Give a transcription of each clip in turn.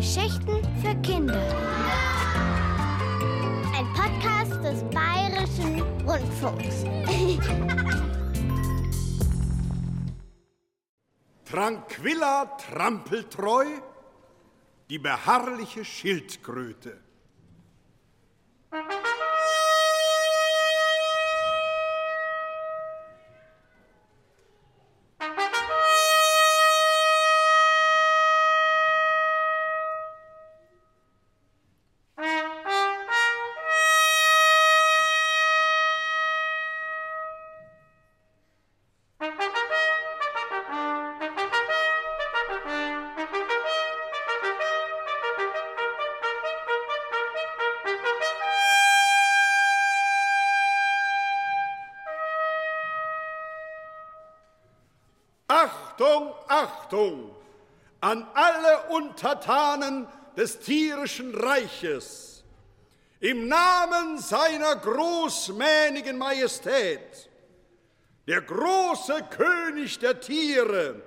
Geschichten für Kinder. Ein Podcast des Bayerischen Rundfunks. Tranquilla trampeltreu, die beharrliche Schildkröte. Des tierischen Reiches. Im Namen seiner großmähnigen Majestät, der große König der Tiere,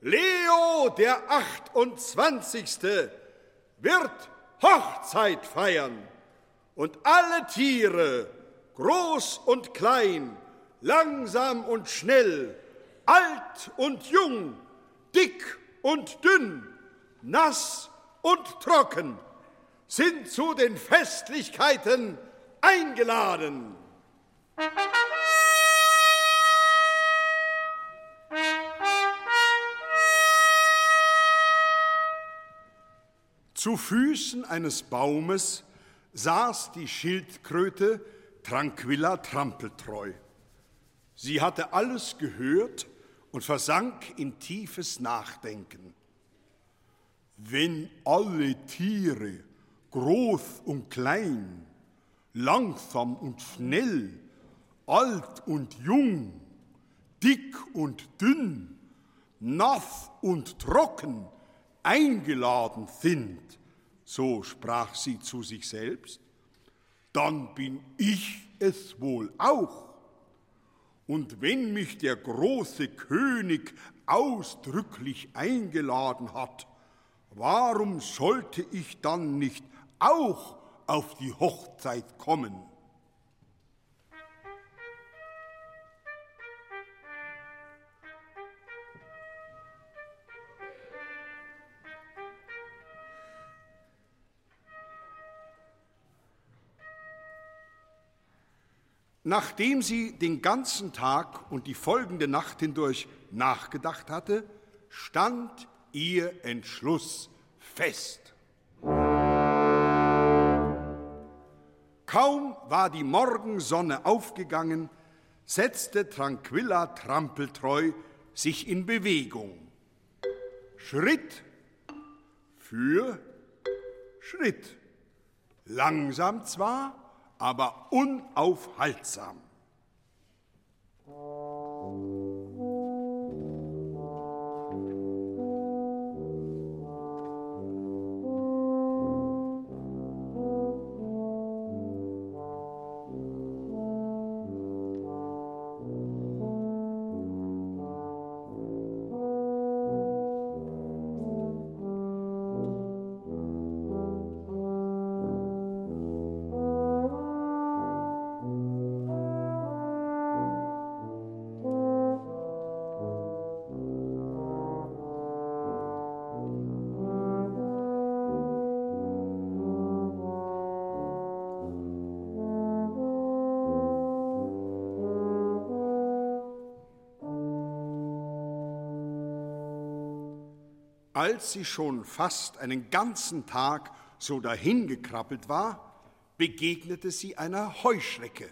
Leo der 28. wird Hochzeit feiern und alle Tiere, groß und klein, langsam und schnell, alt und jung, dick und dünn, nass und trocken, sind zu den Festlichkeiten eingeladen. Zu Füßen eines Baumes saß die Schildkröte Tranquilla trampeltreu. Sie hatte alles gehört und versank in tiefes Nachdenken. Wenn alle Tiere, groß und klein, langsam und schnell, alt und jung, dick und dünn, nass und trocken eingeladen sind, so sprach sie zu sich selbst, dann bin ich es wohl auch. Und wenn mich der große König ausdrücklich eingeladen hat, warum sollte ich dann nicht auch auf die Hochzeit kommen? Nachdem sie den ganzen Tag und die folgende Nacht hindurch nachgedacht hatte, stand ihr Entschluss fest. Kaum war die Morgensonne aufgegangen, setzte Tranquilla trampeltreu sich in Bewegung. Schritt für Schritt. Langsam zwar, aber unaufhaltsam. Als sie schon fast einen ganzen Tag so dahingekrabbelt war, begegnete sie einer Heuschrecke.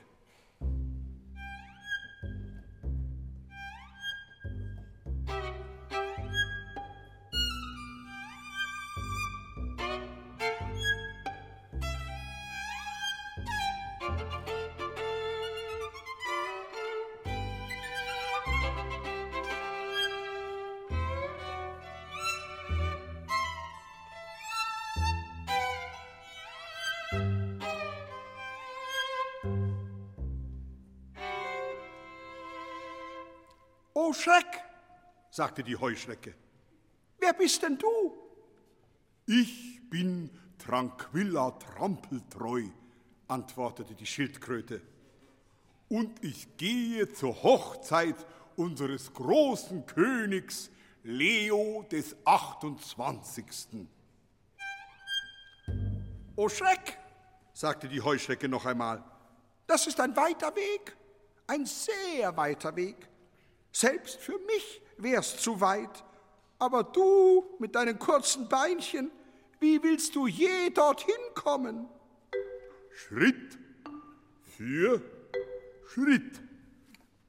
Sagte die Heuschrecke, wer bist denn du? Ich bin Tranquilla Trampeltreu, antwortete die Schildkröte. Und ich gehe zur Hochzeit unseres großen Königs Leo des 28. O Schreck, sagte die Heuschrecke noch einmal, das ist ein weiter Weg, ein sehr weiter Weg. Selbst für mich wär's zu weit, aber du mit deinen kurzen Beinchen, wie willst du je dorthin kommen? Schritt für Schritt,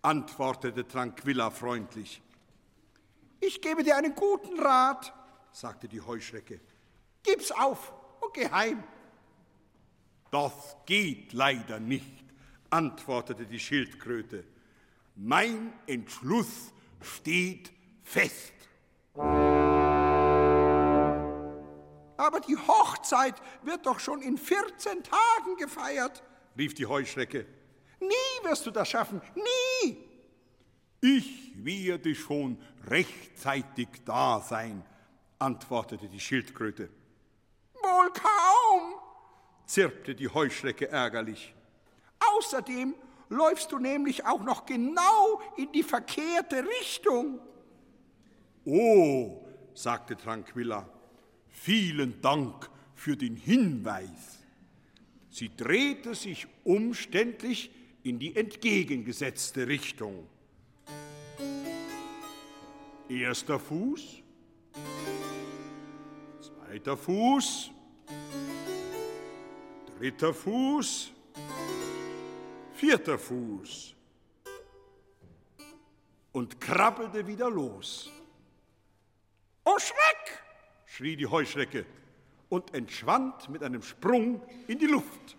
antwortete Tranquilla freundlich. Ich gebe dir einen guten Rat, sagte die Heuschrecke. Gib's auf und geh heim. Das geht leider nicht, antwortete die Schildkröte. Mein Entschluss steht fest. Aber die Hochzeit wird doch schon in 14 Tagen gefeiert, rief die Heuschrecke. Nie wirst du das schaffen, nie. Ich werde schon rechtzeitig da sein, antwortete die Schildkröte. Wohl kaum, zirpte die Heuschrecke ärgerlich. Außerdem läufst du nämlich auch noch genau in die verkehrte Richtung. Oh, sagte Tranquilla, vielen Dank für den Hinweis. Sie drehte sich umständlich in die entgegengesetzte Richtung. Erster Fuß, zweiter Fuß, dritter Fuß, vierter Fuß und krabbelte wieder los. Oh Schreck! schrie die Heuschrecke und entschwand mit einem Sprung in die Luft.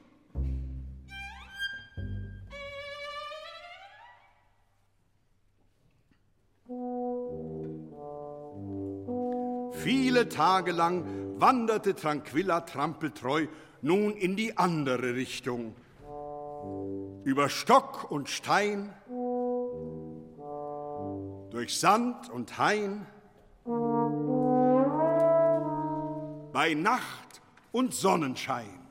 Viele Tage lang wanderte Tranquilla trampeltreu nun in die andere Richtung. Über Stock und Stein, durch Sand und Hain, bei Nacht und Sonnenschein.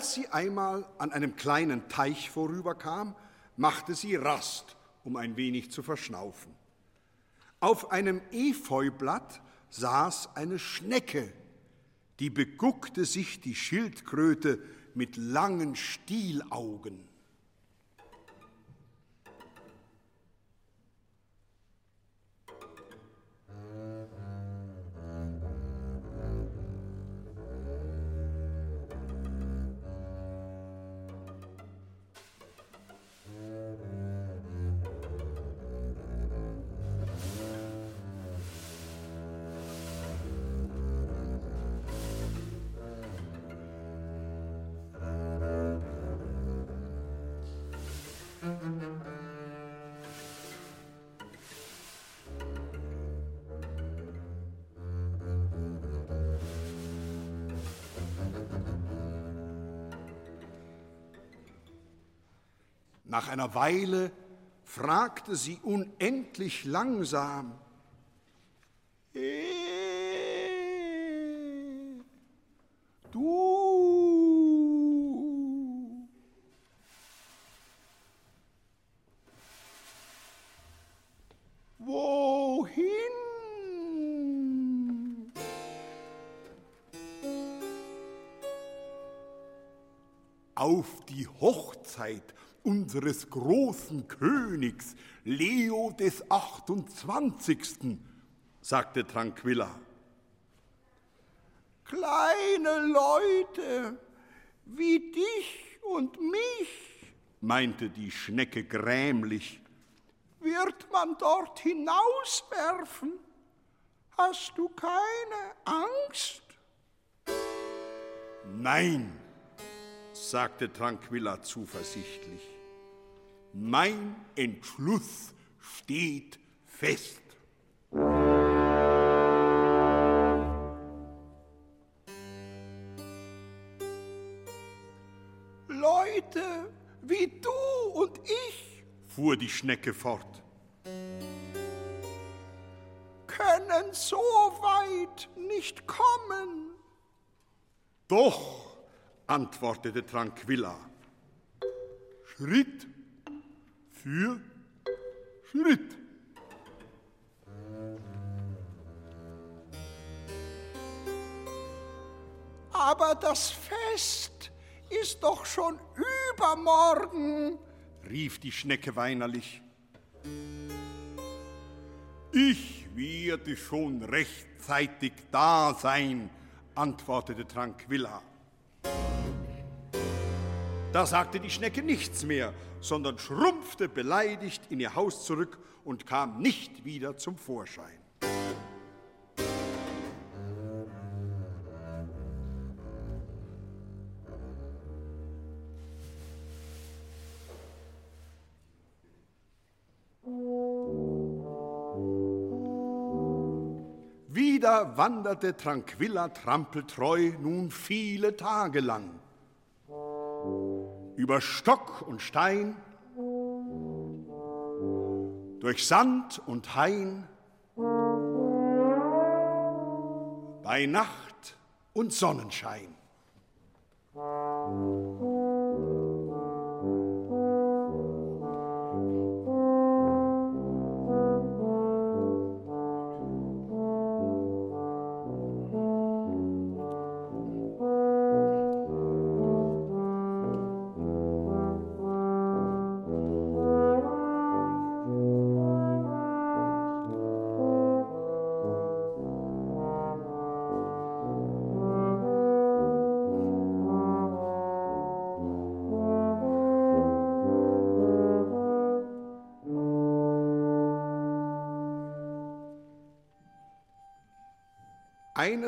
Als sie einmal an einem kleinen Teich vorüberkam, machte sie Rast, um ein wenig zu verschnaufen. Auf einem Efeublatt saß eine Schnecke, die beguckte sich die Schildkröte mit langen Stielaugen. Nach einer Weile fragte sie unendlich langsam, unseres großen Königs Leo des 28., sagte Tranquilla. Kleine Leute, wie dich und mich, meinte die Schnecke grämlich, wird man dort hinauswerfen. Hast du keine Angst? Nein, sagte Tranquilla zuversichtlich. Mein Entschluss steht fest. Leute wie du und ich, fuhr die Schnecke fort, können so weit nicht kommen. Doch, antwortete Tranquilla, Schritt für Schritt. Aber das Fest ist doch schon übermorgen, rief die Schnecke weinerlich. Ich werde schon rechtzeitig da sein, antwortete Tranquilla. Da sagte die Schnecke nichts mehr, sondern schrumpfte beleidigt in ihr Haus zurück und kam nicht wieder zum Vorschein. Wieder wanderte Tranquilla trampeltreu nun viele Tage lang über Stock und Stein, durch Sand und Hain, bei Nacht und Sonnenschein.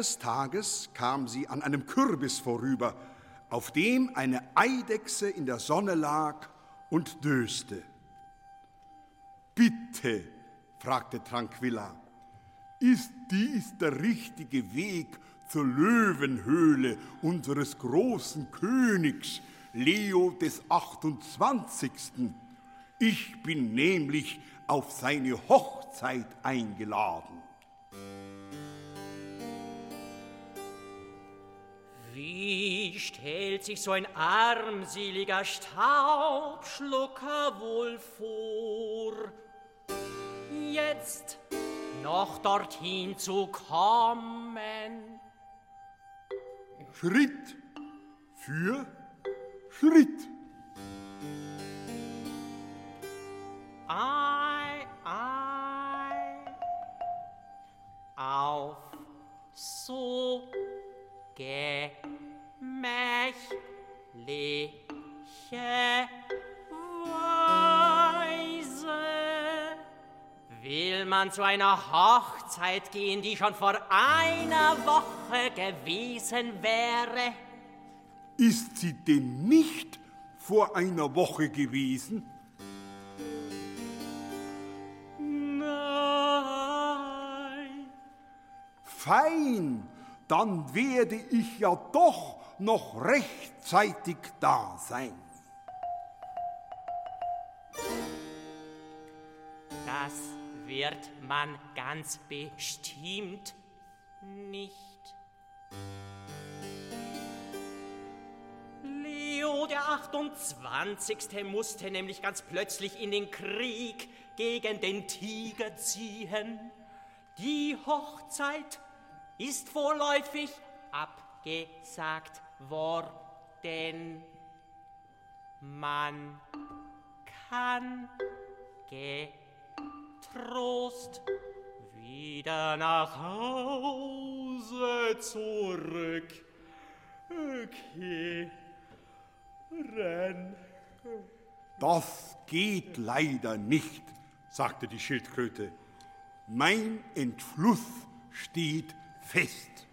Eines Tages kam sie an einem Kürbis vorüber, auf dem eine Eidechse in der Sonne lag und döste. Bitte, fragte Tranquilla, ist dies der richtige Weg zur Löwenhöhle unseres großen Königs Leo des 28. Ich bin nämlich auf seine Hochzeit eingeladen. Wie stellt sich so ein armseliger Staubschlucker wohl vor, jetzt noch dorthin zu kommen? Schritt für Schritt. Ei, ei, auf so gemächliche Weise. Will man zu einer Hochzeit gehen, die schon vor einer Woche gewesen wäre? Ist sie denn nicht vor einer Woche gewesen? Nein. Fein, dann werde ich ja doch noch rechtzeitig da sein. Das wird man ganz bestimmt nicht. Leo der 28. musste nämlich ganz plötzlich in den Krieg gegen den Tiger ziehen. Die Hochzeit ist vorläufig abgesagt worden. Man kann getrost wieder nach Hause zurück. Okay. Renn. Das geht leider nicht, sagte die Schildkröte. Mein Entschluss steht fest.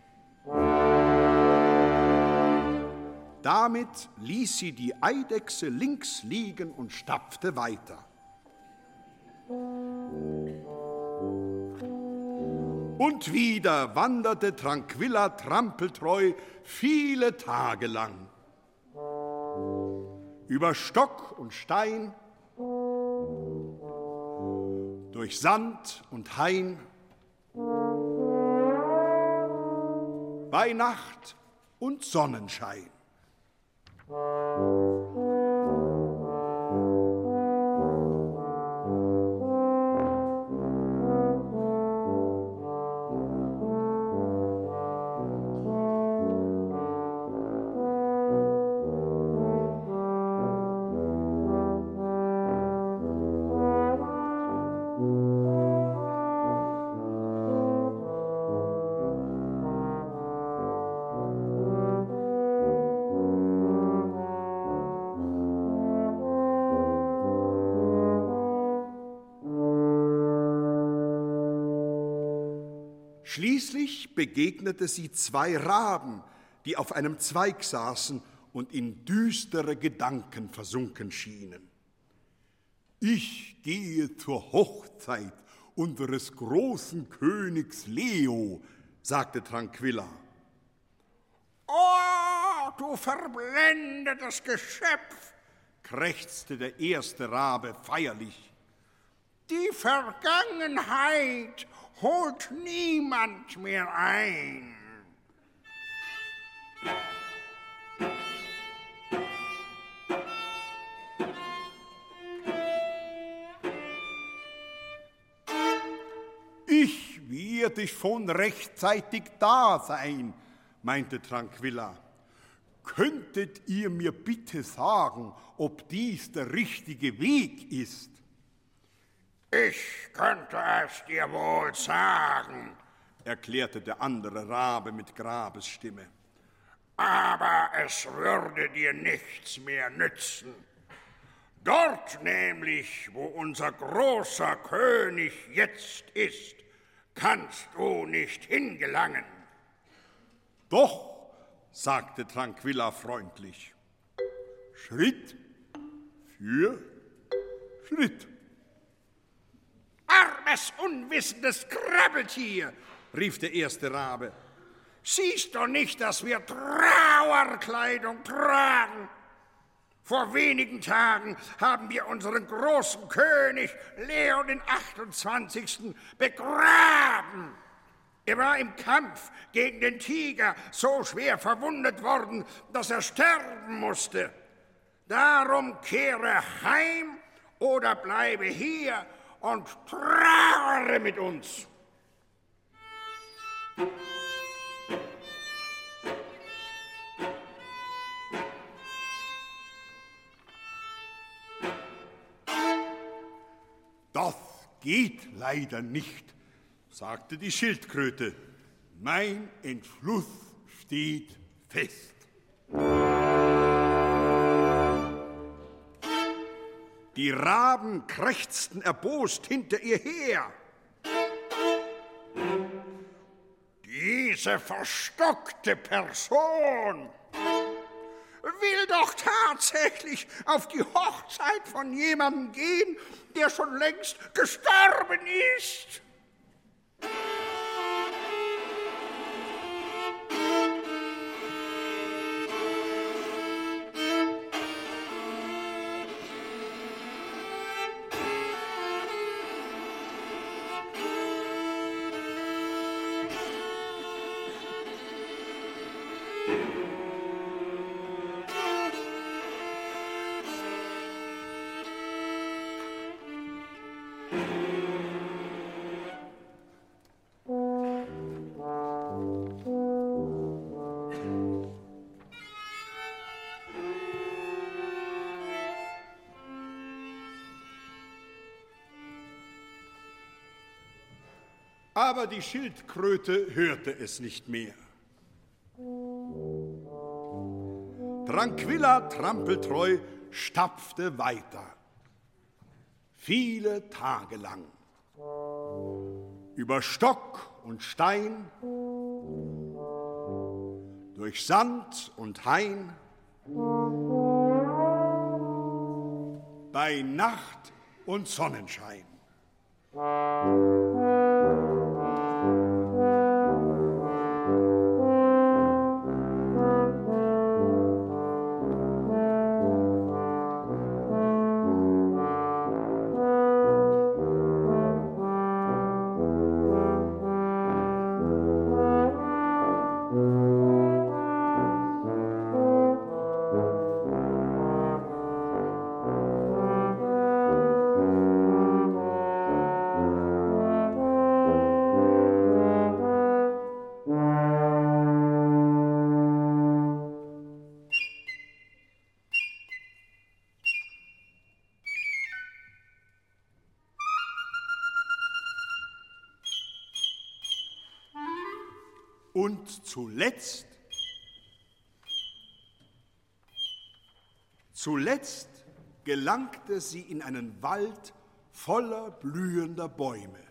Damit ließ sie die Eidechse links liegen und stapfte weiter. Und wieder wanderte Tranquilla trampeltreu viele Tage lang. Über Stock und Stein, durch Sand und Hain, bei Nacht und Sonnenschein. うん begegnete sie zwei Raben, die auf einem Zweig saßen und in düstere Gedanken versunken schienen. Ich gehe zur Hochzeit unseres großen Königs Leo, sagte Tranquilla. Oh, du verblendetes Geschöpf, krächzte der erste Rabe feierlich. Die Vergangenheit holt niemand mehr ein. Ich werde schon rechtzeitig da sein, meinte Tranquilla. Könntet ihr mir bitte sagen, ob dies der richtige Weg ist? Ich könnte es dir wohl sagen, erklärte der andere Rabe mit Grabesstimme. Aber es würde dir nichts mehr nützen. Dort nämlich, wo unser großer König jetzt ist, kannst du nicht hingelangen. Doch, sagte Tranquilla freundlich, Schritt für Schritt. Armes, unwissendes Krabbeltier, rief der erste Rabe. Siehst du nicht, dass wir Trauerkleidung tragen? Vor wenigen Tagen haben wir unseren großen König Leon den 28. begraben. Er war im Kampf gegen den Tiger so schwer verwundet worden, dass er sterben musste. Darum kehre heim oder bleibe hier und trauere mit uns. Das geht leider nicht, sagte die Schildkröte. Mein Entschluss steht fest. Die Raben krächzten erbost hinter ihr her. Diese verstockte Person will doch tatsächlich auf die Hochzeit von jemandem gehen, der schon längst gestorben ist. Aber die Schildkröte hörte es nicht mehr. Tranquilla trampeltreu stapfte weiter. Viele Tage lang. Über Stock und Stein, durch Sand und Hain, bei Nacht und Sonnenschein. Gelangte sie in einen Wald voller blühender Bäume.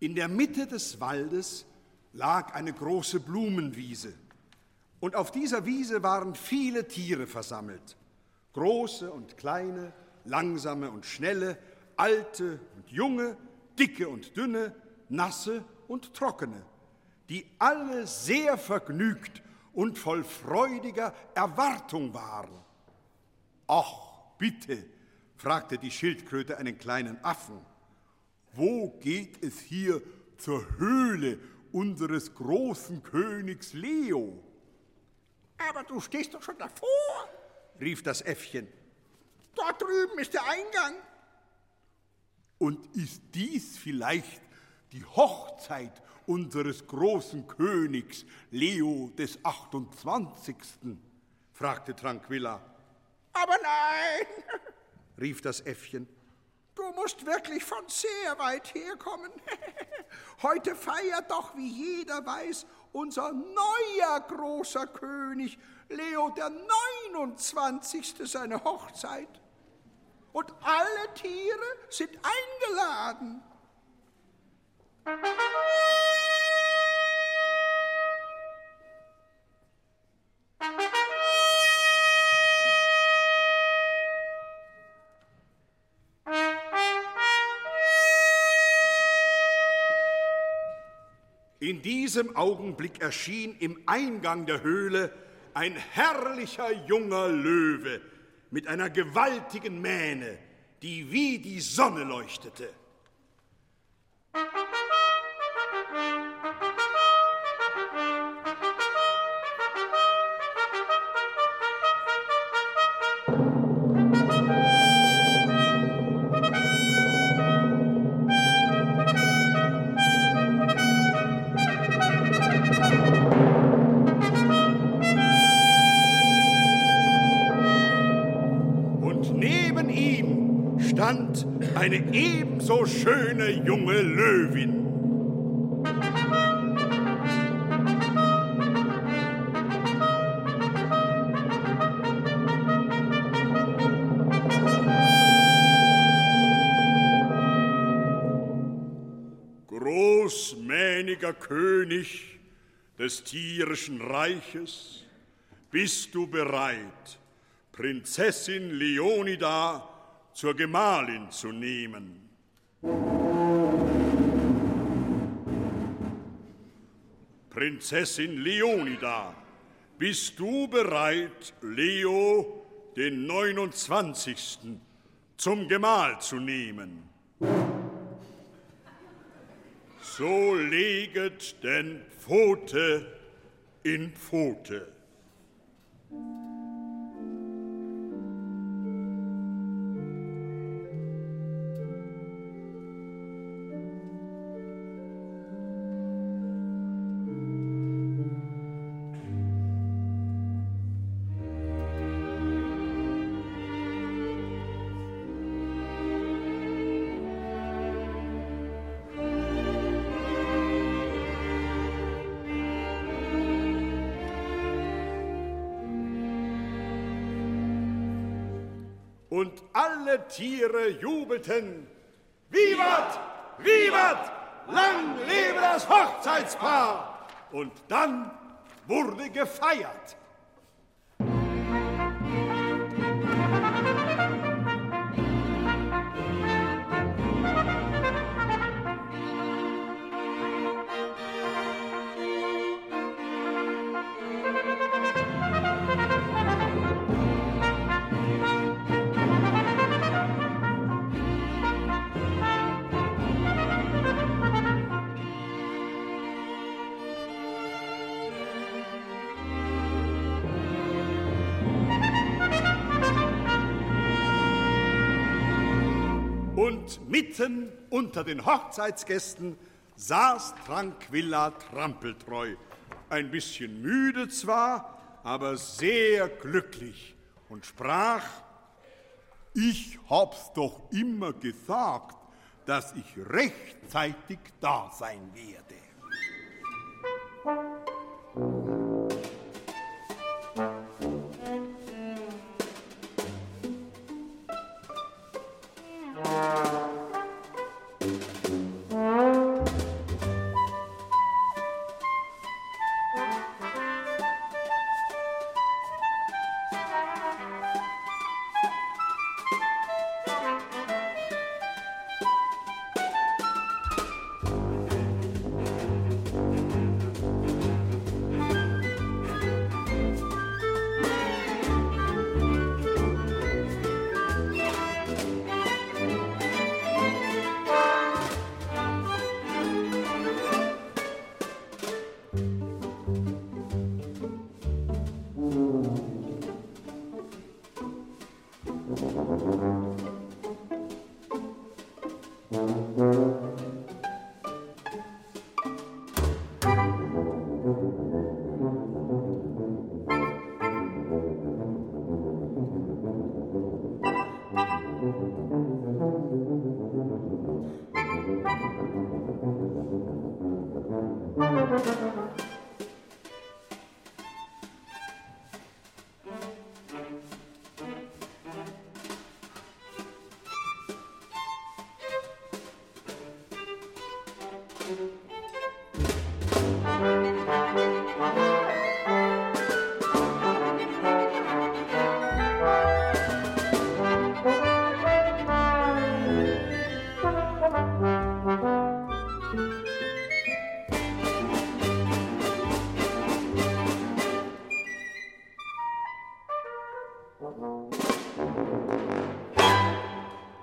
In der Mitte des Waldes lag eine große Blumenwiese. Und auf dieser Wiese waren viele Tiere versammelt. Große und kleine, langsame und schnelle, alte und junge, dicke und dünne, nasse und trockene, die alle sehr vergnügt und voll freudiger Erwartung waren. Ach, bitte, fragte die Schildkröte einen kleinen Affen wo geht es hier zur Höhle unseres großen Königs Leo? Aber du stehst doch schon davor, rief das Äffchen. Dort drüben ist der Eingang. Und ist dies vielleicht die Hochzeit unseres großen Königs Leo des 28.? fragte Tranquilla. Aber nein, rief das Äffchen. Du musst wirklich von sehr weit herkommen. Heute feiert doch, wie jeder weiß, unser neuer großer König, Leo der 29. seine Hochzeit. Und alle Tiere sind eingeladen. In diesem Augenblick erschien im Eingang der Höhle ein herrlicher junger Löwe mit einer gewaltigen Mähne, die wie die Sonne leuchtete. Junge Löwin. Großmähniger König des tierischen Reiches, bist du bereit, Prinzessin Leonida zur Gemahlin zu nehmen. Prinzessin Leonida, bist du bereit, Leo den 29. zum Gemahl zu nehmen. So leget denn Pfote in Pfote. Alle Tiere jubelten. Vivat! Vivat! Lang lebe das Hochzeitspaar! Und dann wurde gefeiert. Mitten unter den Hochzeitsgästen saß Tranquilla Trampeltreu. Ein bisschen müde zwar, aber sehr glücklich und sprach, ich hab's doch immer gesagt, dass ich rechtzeitig da sein werde.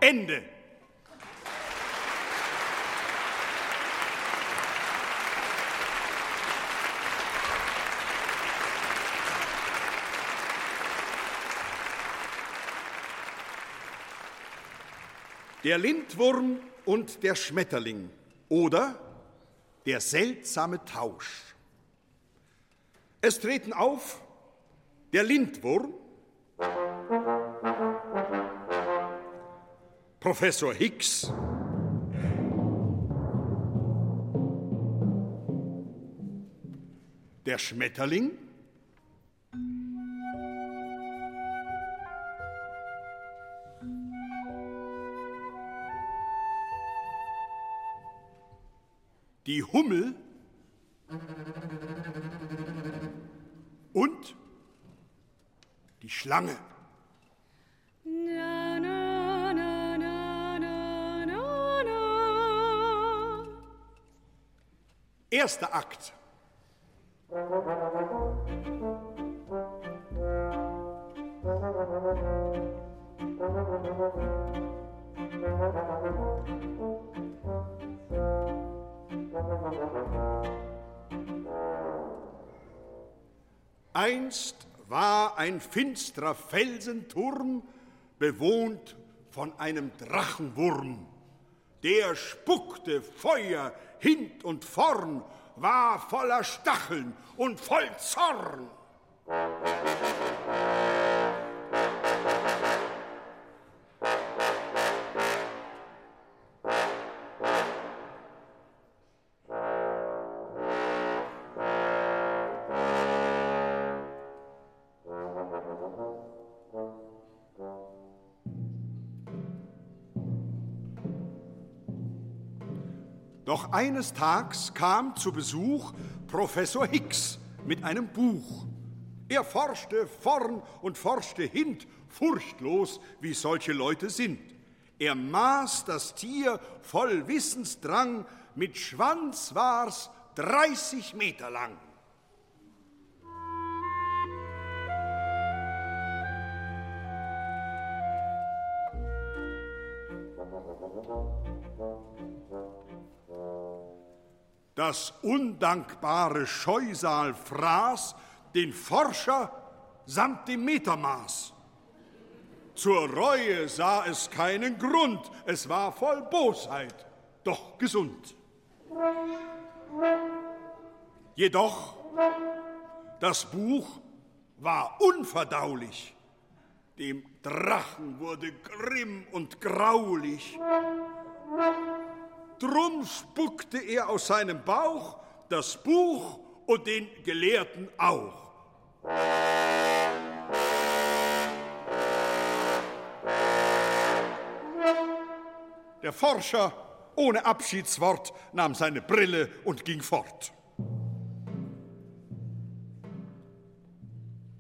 Ende. Der Lindwurm und der Schmetterling oder der seltsame Tausch. Es treten auf der Lindwurm, Professor Hicks, der Schmetterling, die Hummel? Und? Die Schlange. erster Akt. Einst war ein finstrer Felsenturm bewohnt von einem Drachenwurm. Der spuckte Feuer hint und vorn, war voller Stacheln und voll Zorn. Doch eines Tags kam zu Besuch Professor Hicks mit einem Buch. Er forschte vorn und forschte hint, furchtlos, wie solche Leute sind. Er maß das Tier voll Wissensdrang, mit Schwanz war's 30 Meter lang. Das undankbare Scheusal fraß den Forscher samt dem Metermaß. Zur Reue sah es keinen Grund, es war voll Bosheit, doch gesund. Jedoch, das Buch war unverdaulich. Dem Drachen wurde grimm und graulich. Drum spuckte er aus seinem Bauch das Buch und den Gelehrten auch. Der Forscher ohne Abschiedswort nahm seine Brille und ging fort.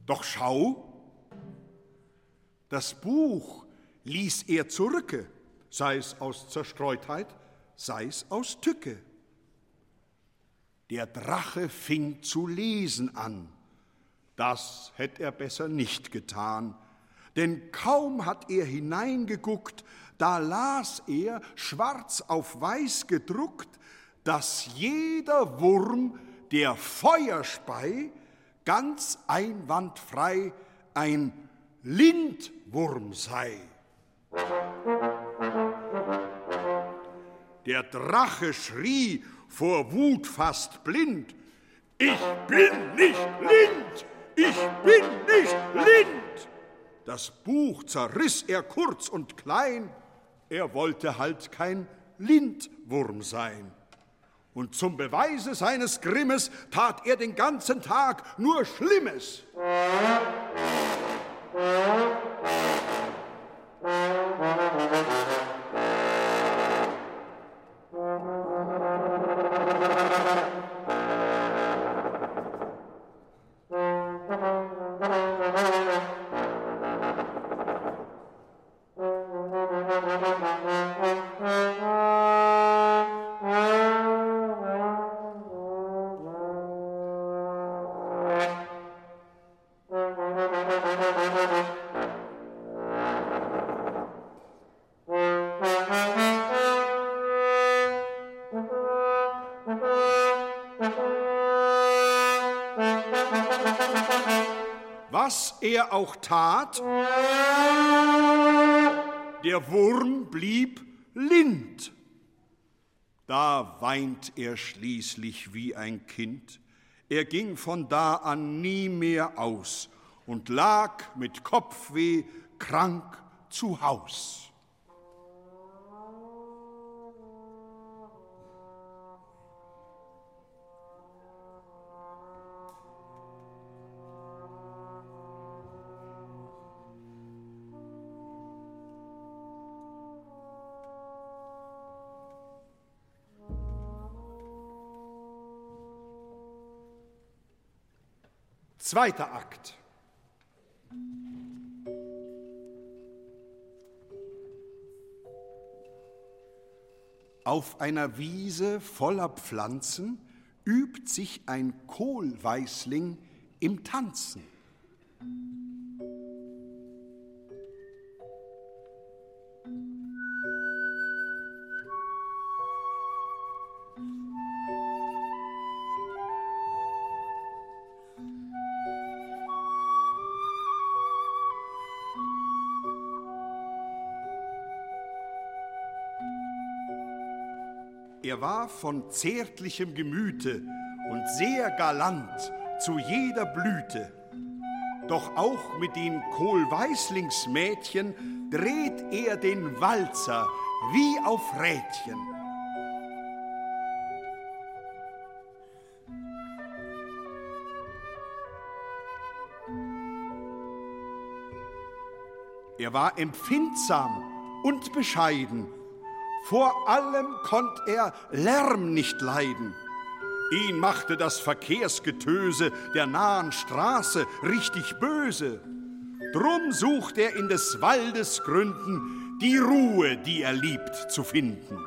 Doch schau, das Buch ließ er zurücke, sei es aus Zerstreutheit, sei es aus Tücke. Der Drache fing zu lesen an. Das hätte er besser nicht getan, denn kaum hat er hineingeguckt, da las er, schwarz auf weiß gedruckt, dass jeder Wurm, der Feuer spei, ganz einwandfrei ein Lindwurm sei. Der Drache schrie vor Wut fast blind. Ich bin nicht blind! Ich bin nicht blind! Das Buch zerriss er kurz und klein. Er wollte halt kein Lindwurm sein. Und zum Beweise seines Grimmes tat er den ganzen Tag nur Schlimmes. Tat, der Wurm blieb lind. Da weint er schließlich wie ein Kind. Er ging von da an nie mehr aus und lag mit Kopfweh krank zu Haus. Zweiter Akt. Auf einer Wiese voller Pflanzen übt sich ein Kohlweißling im Tanzen. Er war von zärtlichem Gemüte und sehr galant zu jeder Blüte. Doch auch mit den Kohlweißlingsmädchen dreht er den Walzer wie auf Rädchen. Er war empfindsam und bescheiden. Vor allem konnt er Lärm nicht leiden. Ihn machte das Verkehrsgetöse der nahen Straße richtig böse. Drum sucht er in des Waldes Gründen die Ruhe, die er liebt, zu finden.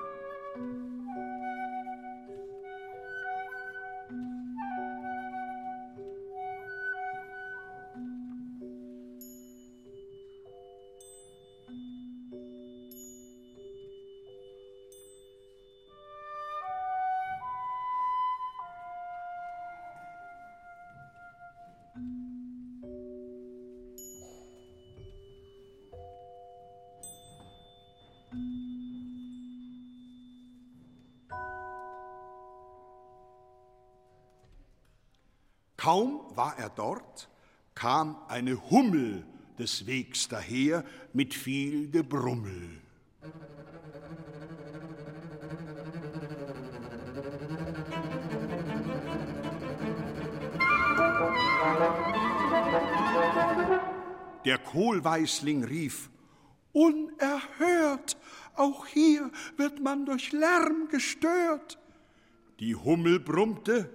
Kaum war er dort, kam eine Hummel des Wegs daher mit viel Gebrummel. Der Kohlweißling rief, Unerhört, auch hier wird man durch Lärm gestört. Die Hummel brummte,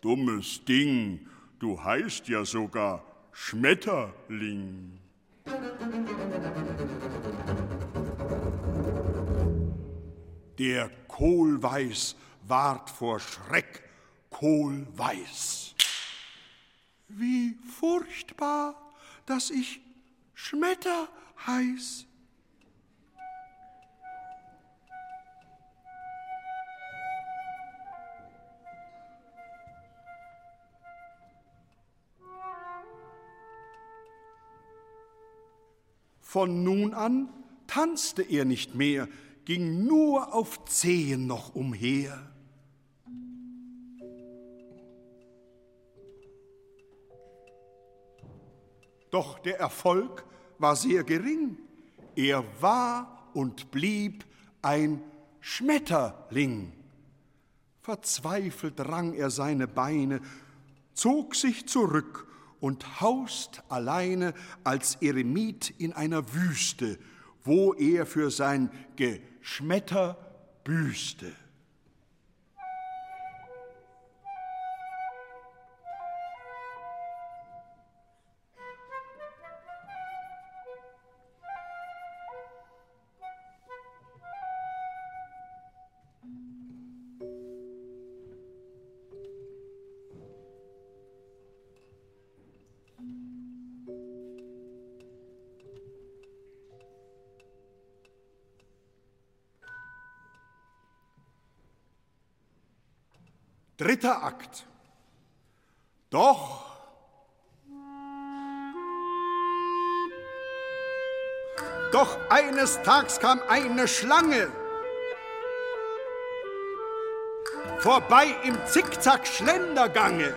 Dummes Ding, du heißt ja sogar Schmetterling. Der Kohlweiß ward vor Schreck kohlweiß. Wie furchtbar, dass ich Schmetter heiß. Von nun an tanzte er nicht mehr, ging nur auf Zehen noch umher. Doch der Erfolg war sehr gering. Er war und blieb ein Schmetterling. Verzweifelt rang er seine Beine, zog sich zurück und haust alleine als Eremit in einer Wüste, wo er für sein Geschmetter büßte. Dritter Akt. Doch Doch eines Tags kam eine Schlange vorbei im Zickzack-Schlendergange.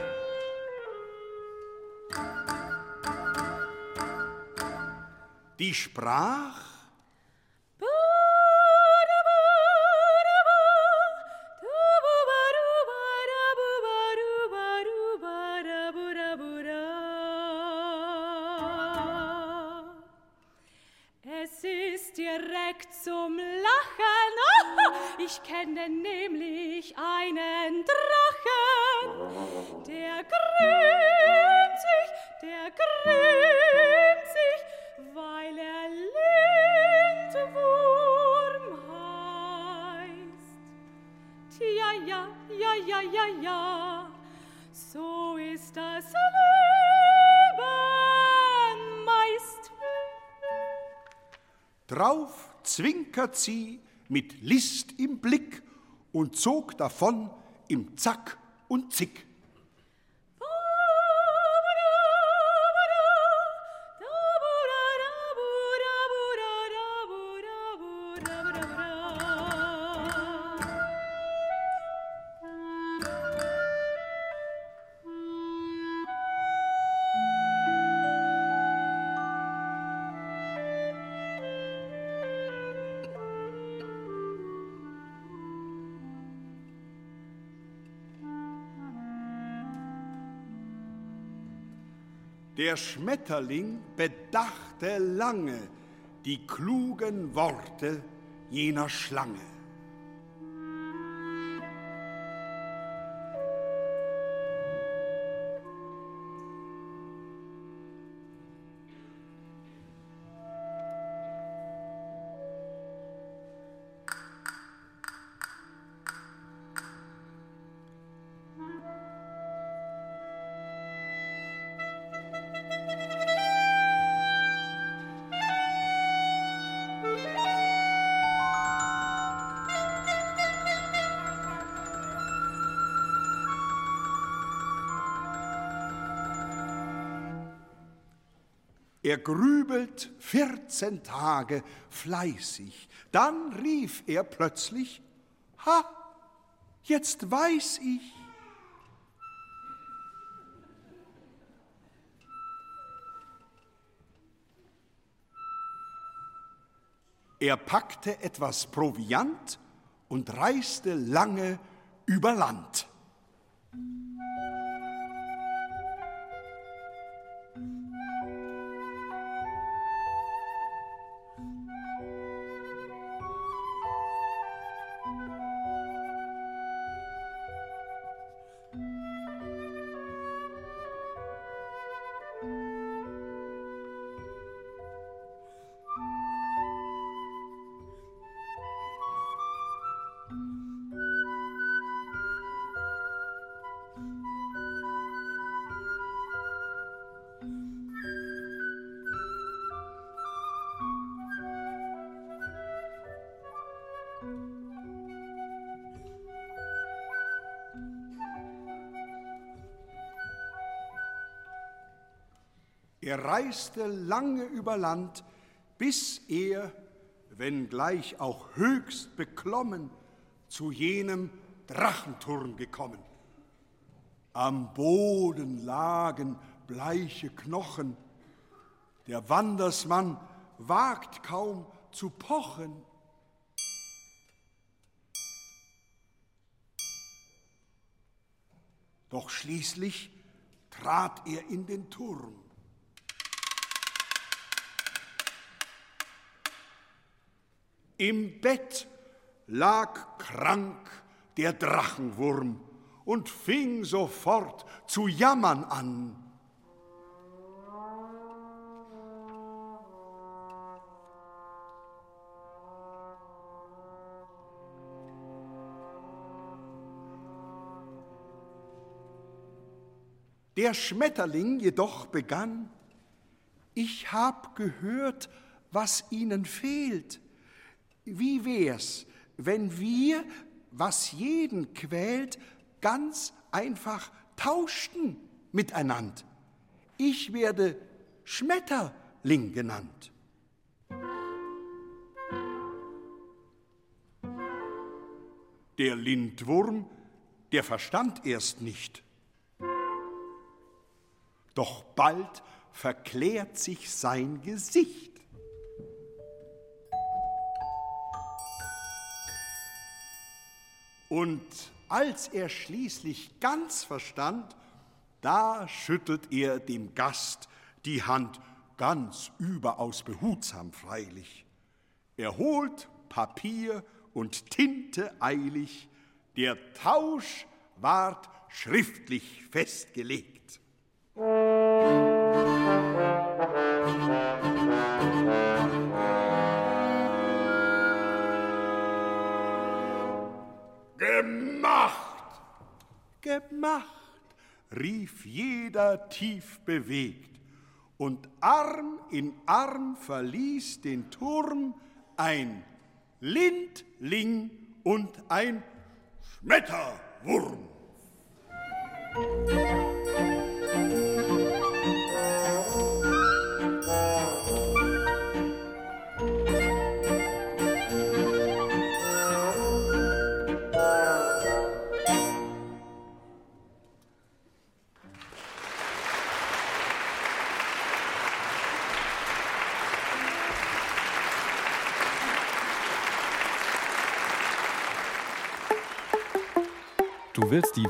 Die sprach, zwinkert sie mit List im Blick und zog davon im Zack und Zick. Der Schmetterling bedachte lange die klugen Worte jener Schlange. Grübelt 14 Tage fleißig. Dann rief er plötzlich, Ha, jetzt weiß ich. Er packte etwas Proviant und reiste lange über Land. Er reiste lange über Land, bis er, wenngleich auch höchst beklommen, zu jenem Drachenturm gekommen. Am Boden lagen bleiche Knochen. Der Wandersmann wagt kaum zu pochen. Doch schließlich trat er in den Turm. Im Bett lag krank der Drachenwurm und fing sofort zu jammern an. Der Schmetterling jedoch begann, ich hab gehört, was ihnen fehlt. Wie wär's, wenn wir, was jeden quält, ganz einfach tauschten miteinander? Ich werde Schmetterling genannt. Der Lindwurm, der verstand erst nicht. Doch bald verklärt sich sein Gesicht. Und als er schließlich ganz verstand, da schüttelt er dem Gast die Hand ganz überaus behutsam freilich. Er holt Papier und Tinte eilig, der Tausch ward schriftlich festgelegt. Gemacht! Gemacht, rief jeder tief bewegt, und Arm in Arm verließ den Turm ein Lindling und ein Schmetterwurm.